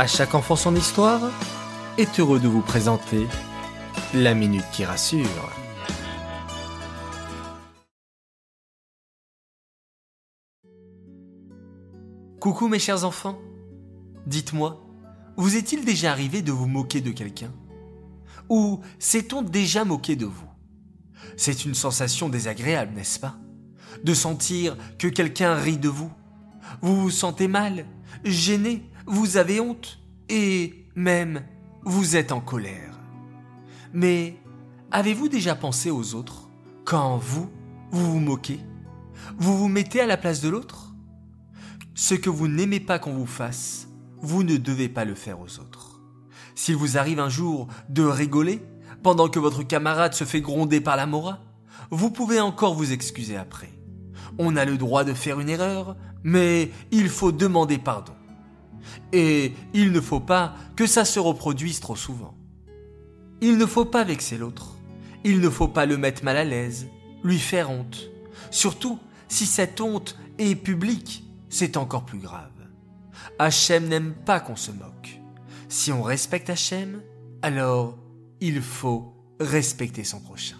À chaque enfant son histoire est heureux de vous présenter la minute qui rassure. Coucou mes chers enfants. Dites-moi, vous est-il déjà arrivé de vous moquer de quelqu'un? Ou s'est-on déjà moqué de vous? C'est une sensation désagréable, n'est-ce pas? De sentir que quelqu'un rit de vous. Vous vous sentez mal, gêné, vous avez honte et même vous êtes en colère. Mais avez-vous déjà pensé aux autres quand vous, vous vous moquez? Vous vous mettez à la place de l'autre? Ce que vous n'aimez pas qu'on vous fasse, vous ne devez pas le faire aux autres. S'il vous arrive un jour de rigoler pendant que votre camarade se fait gronder par la mora, vous pouvez encore vous excuser après. On a le droit de faire une erreur, mais il faut demander pardon. Et il ne faut pas que ça se reproduise trop souvent. Il ne faut pas vexer l'autre. Il ne faut pas le mettre mal à l'aise, lui faire honte. Surtout si cette honte est publique, c'est encore plus grave. Hachem n'aime pas qu'on se moque. Si on respecte Hachem, alors il faut respecter son prochain.